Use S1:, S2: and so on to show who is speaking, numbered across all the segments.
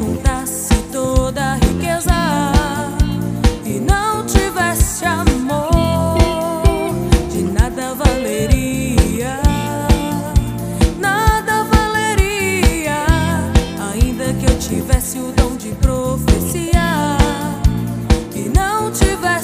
S1: juntasse toda a riqueza e não tivesse amor, de nada valeria. Nada valeria, ainda que eu tivesse o dom de profecia e não tivesse.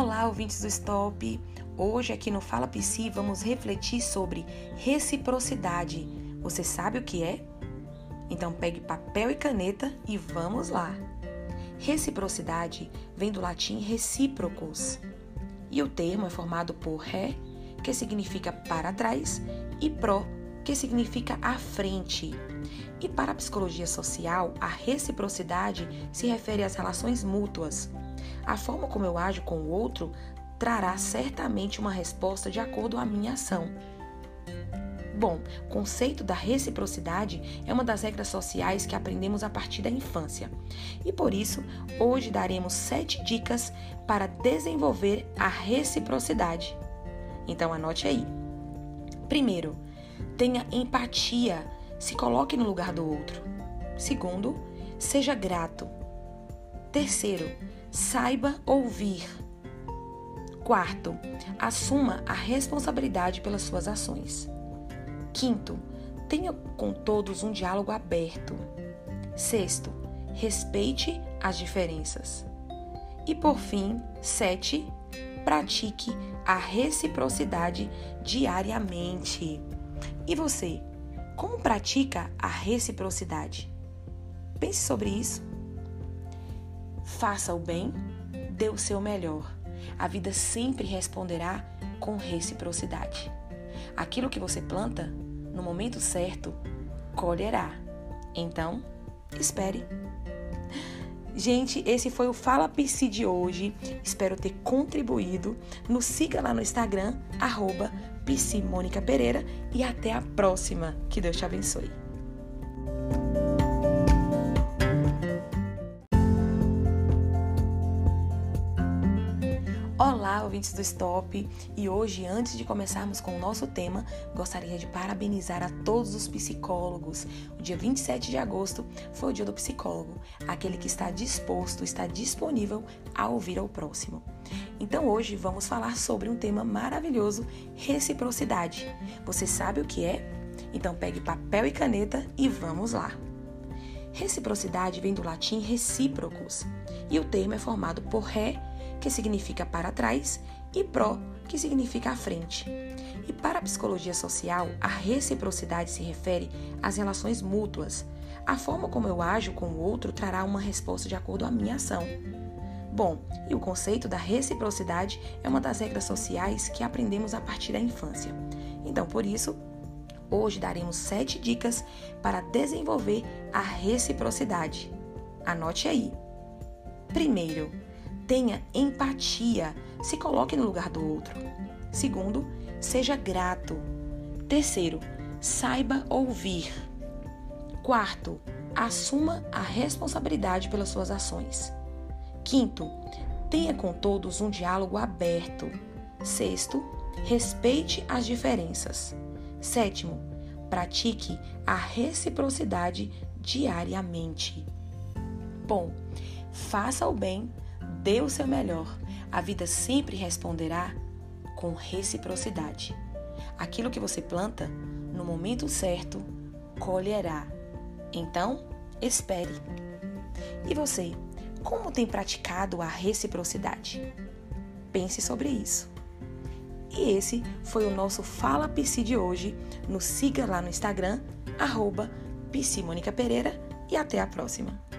S2: Olá, ouvintes do Stop! Hoje aqui no Fala Psi vamos refletir sobre reciprocidade. Você sabe o que é? Então pegue papel e caneta e vamos lá! Reciprocidade vem do latim recíprocos e o termo é formado por re, que significa para trás, e pro, que significa à frente. E para a psicologia social, a reciprocidade se refere às relações mútuas. A forma como eu ajo com o outro trará certamente uma resposta de acordo a minha ação. Bom, o conceito da reciprocidade é uma das regras sociais que aprendemos a partir da infância. E por isso, hoje daremos sete dicas para desenvolver a reciprocidade. Então anote aí. Primeiro, tenha empatia, se coloque no lugar do outro. Segundo, seja grato. Terceiro, saiba ouvir. Quarto, assuma a responsabilidade pelas suas ações. Quinto, tenha com todos um diálogo aberto. Sexto, respeite as diferenças. E por fim, sete, pratique a reciprocidade diariamente. E você, como pratica a reciprocidade? Pense sobre isso. Faça o bem, dê o seu melhor. A vida sempre responderá com reciprocidade. Aquilo que você planta, no momento certo, colherá. Então, espere. Gente, esse foi o Fala Psi de hoje. Espero ter contribuído. Nos siga lá no Instagram, arroba Pereira. E até a próxima. Que Deus te abençoe. Ouvintes do Stop! E hoje, antes de começarmos com o nosso tema, gostaria de parabenizar a todos os psicólogos. O dia 27 de agosto foi o dia do psicólogo, aquele que está disposto, está disponível a ouvir ao próximo. Então, hoje vamos falar sobre um tema maravilhoso: reciprocidade. Você sabe o que é? Então, pegue papel e caneta e vamos lá! Reciprocidade vem do latim recíprocos e o termo é formado por re que significa para trás, e pro, que significa à frente. E para a psicologia social, a reciprocidade se refere às relações mútuas. A forma como eu ajo com o outro trará uma resposta de acordo com a minha ação. Bom, e o conceito da reciprocidade é uma das regras sociais que aprendemos a partir da infância. Então, por isso, hoje daremos sete dicas para desenvolver a reciprocidade. Anote aí. Primeiro, tenha empatia, se coloque no lugar do outro. Segundo, seja grato. Terceiro, saiba ouvir. Quarto, assuma a responsabilidade pelas suas ações. Quinto, tenha com todos um diálogo aberto. Sexto, respeite as diferenças. Sétimo, pratique a reciprocidade diariamente. Bom, faça o bem dê o seu melhor, a vida sempre responderá com reciprocidade. Aquilo que você planta, no momento certo, colherá. Então, espere. E você, como tem praticado a reciprocidade? Pense sobre isso. E esse foi o nosso Fala Psi de hoje. Nos siga lá no Instagram, arroba Pereira e até a próxima.